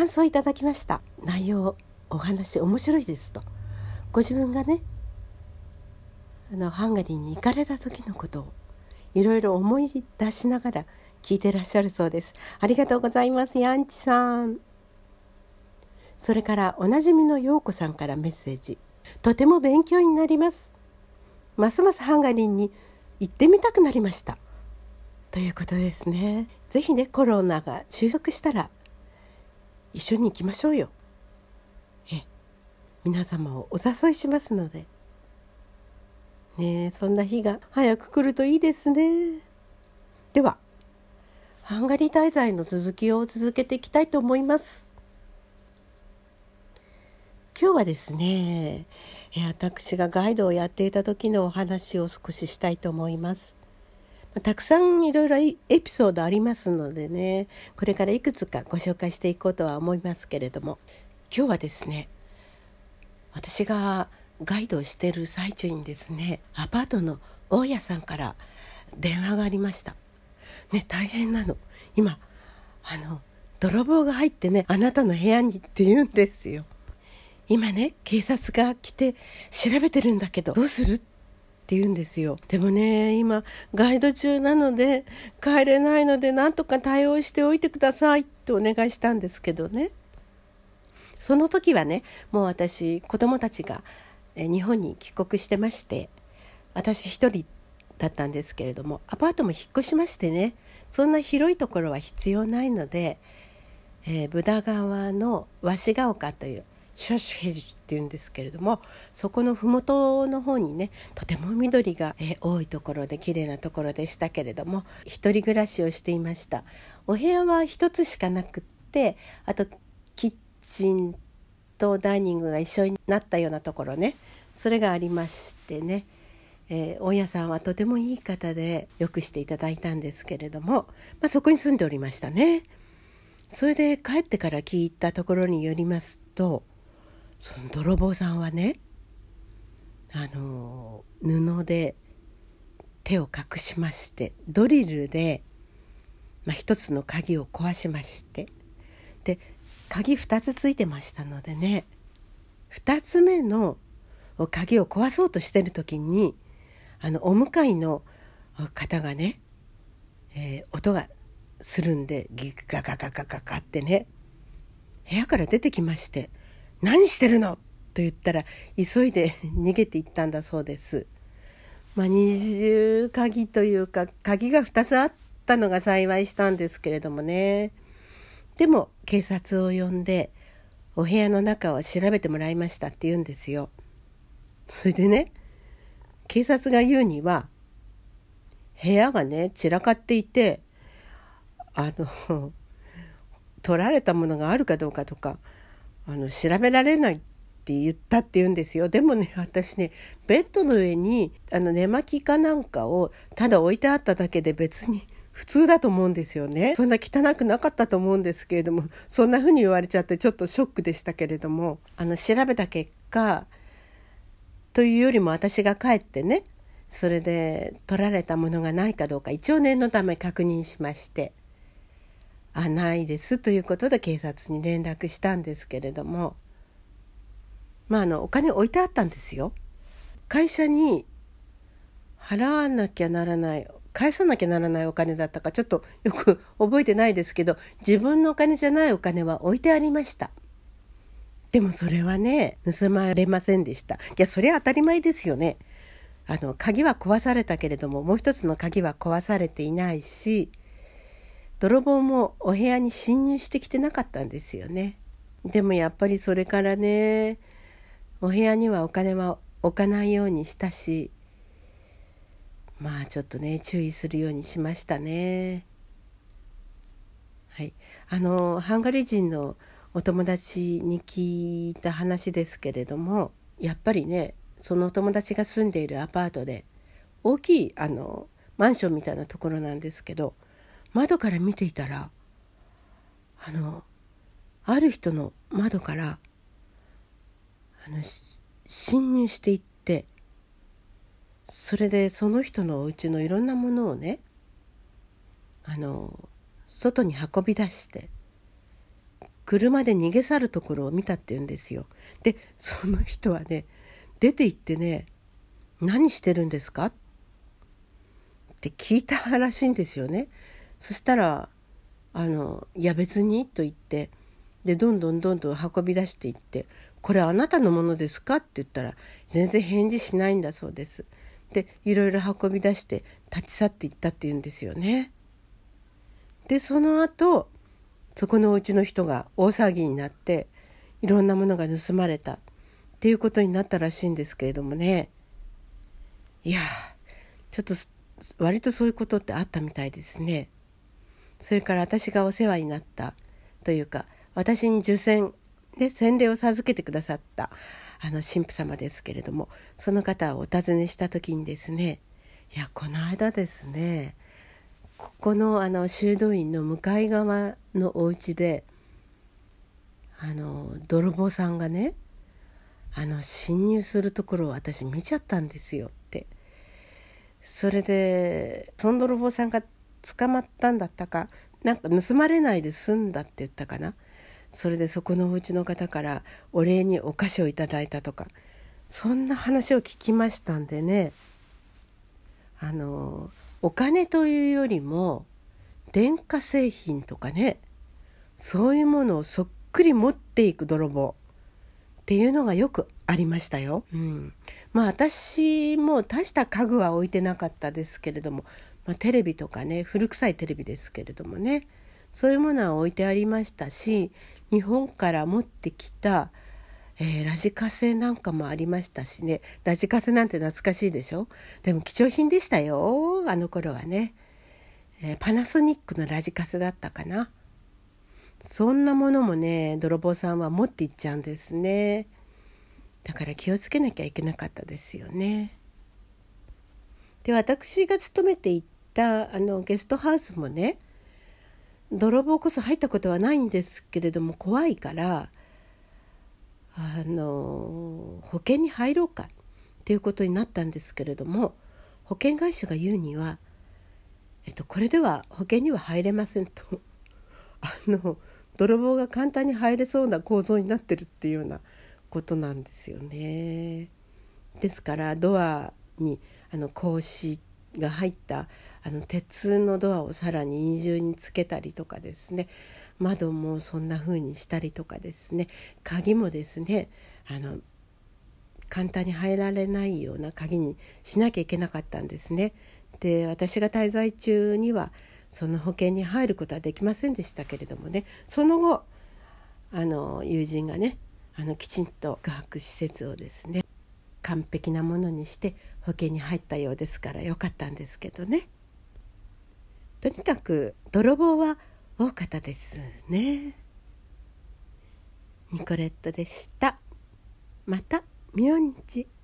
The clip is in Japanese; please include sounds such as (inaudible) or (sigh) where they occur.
感想いただきました。内容お話面白いですと。ご自分がねあのハンガリーに行かれた時のことをいろいろ思い出しながら聞いてらっしゃるそうです。ありがとうございますヤンチさん。それからおなじみの陽子さんからメッセージ。とても勉強になります。ますますハンガリーに行ってみたくなりました。ということですね。ぜひねコロナが収束したら一緒に行きましょうよ。え皆様をお誘いしますので。ねそんな日が早く来るといいですね。ではハンガリー滞在の続きを続けていきたいと思います。今日はですね私がガイドをやっていた時のお話を少ししたいと思います。たくさんいろいろエピソードありますのでねこれからいくつかご紹介していこうとは思いますけれども。今日はですね私がガイドをしている最中にですねアパートの大家さんから電話がありました。ね大変なの。今あの泥棒が入ってねあなたの部屋にって言うんですよ。今ね警察が来て調べてるんだけどどうするっって言うんですよ。でもね今ガイド中なので帰れないので何とか対応しておいてくださいってお願いしたんですけどね。その時はねもう私子供たちが日本に帰国してまして私一人だったんですけれどもアパートも引っ越しましてねそんな広いところは必要ないので、えー、ブダ川の鷲ヶ丘というシュシュヘジっていうんですけれどもそこの麓の方にねとても緑が、え、多いところで綺麗なところでしたけれども一人暮らしをしていましたお部屋は一つしかなくってあとキッチンとダイニングが一緒になったようなところねそれがありましてね、えー、大家さんはとてもいい方でよくしていただいたんですけれども、まあ、そこに住んでおりましたね。それで帰ってから聞いたところによりますとその泥棒さんはねあの布で手を隠しましてドリルで、まあ、一つの鍵を壊しましてで鍵2つついてましたのでね2つ目の鍵を壊そうとしてる時にあのお向かいの方がね、えー、音がするんでギガガガガガガってね部屋から出てきまして「何してるの!」と言ったら急いで (laughs) 逃げていったんだそうです。まあ、二重鍵というか鍵が2つあったのが幸いしたんですけれどもねでも警察を呼んでお部屋の中を調べてもらいましたって言うんですよ。それでね警察が言うには部屋がね散らかっていてあの取られたものがあるかどうかとかあの調べられないって言ったって言うんですよ。でもね (laughs) 私ねベッドの上にあの寝巻きかなんかをただ置いてあっただけで別に (laughs) 普通だと思うんですよね。そんな汚くなかったと思うんですけれどもそんな風に言われちゃってちょっとショックでしたけれどもあの調べた結果というよりも私が帰ってねそれで取られたものがないかどうか一応念のため確認しまして「あないです」ということで警察に連絡したんですけれどもまああのお金置いてあったんですよ。会社に払わなきゃならない返さなきゃならないお金だったかちょっとよく覚えてないですけど自分のお金じゃないお金は置いてありました。でもそれはね盗まれませんでしたいやそれは当たり前ですよねあの鍵は壊されたけれどももう一つの鍵は壊されていないし泥棒もお部屋に侵入してきてなかったんですよね。でもやっぱりそれからねお部屋にはお金は置かないようにしたしまあちょっとね注意するようにしましたね。はい。あのハンガリー人のお友達に聞いた話ですけれどもやっぱりねそのお友達が住んでいるアパートで大きいあのマンションみたいなところなんですけど窓から見ていたらあのある人の窓からあの侵入していってそれでその人のお家のいろんなものをねあの外に運び出して車で逃げ去るところを見たって言うんですよ。でその人はね出て行ってね「何してるんですか?」って聞いたらしいんですよね。そしたら「あのいや別に」と言ってでどんどんどんどん運び出していって「これあなたのものですか?」って言ったら全然返事しないんだそうです。でいろいろ運び出して立ち去っていったって言うんですよね。でその後そこのうちの人が大騒ぎになっていろんなものが盗まれたっていうことになったらしいんですけれどもねいやちょっと割とそういうことってあったみたいですね。それから私がお世話になったというか私に受洗で洗礼を授けてくださったあの神父様ですけれどもその方をお尋ねした時にですねいやこの間ですねここのあの修道院の向かい側のお家であの泥棒さんがねあの侵入するところを私見ちゃったんですよって。それでその泥棒さんが捕まったんだったかなんか盗まれないで済んだって言ったかな。それでそこのお家の方からお礼にお菓子をいただいたとか。そんな話を聞きましたんでね。あのお金というよりも電化製品とかね。そういうものをそっくり持っていく泥棒。っていうのがよくありましたよ。うん、まあ私も大した家具は置いてなかったですけれども、まあ、テレビとかね古臭いテレビですけれどもねそういうものは置いてありましたし日本から持ってきたえー、ラジカセなんかもありましたしね。ラジカセなんて懐かしいでしょ？でも貴重品でしたよあの頃はね、えー、パナソニックのラジカセだったかな。そんなものもね泥棒さんは持っていっちゃうんですね。だから気をつけなきゃいけなかったですよね。で私が勤めていたあのゲストハウスもね泥棒こそ入ったことはないんですけれども怖いからあの保険に入ろうかっていうことになったんですけれども保険会社が言うには、えっと、これでは保険には入れませんと (laughs) あの泥棒が簡単に入れそうな構造になってるっていうようなことなんですよね。ですからドアにあの格子が入ったあの鉄のドアをさらに二重につけたりとかですね。窓もそんな風にしたりとかですね。鍵もですねあの簡単に入られないような鍵にしなきゃいけなかったんですね。で私が滞在中にはその保険に入ることはできませんでしたけれどもね。その後あの友人がねあのきちんと宿泊施設をですね完璧なものにして保険に入ったようですからよかったんですけどね。とにかく泥棒は多かったですね。ニコレットでした。また明日。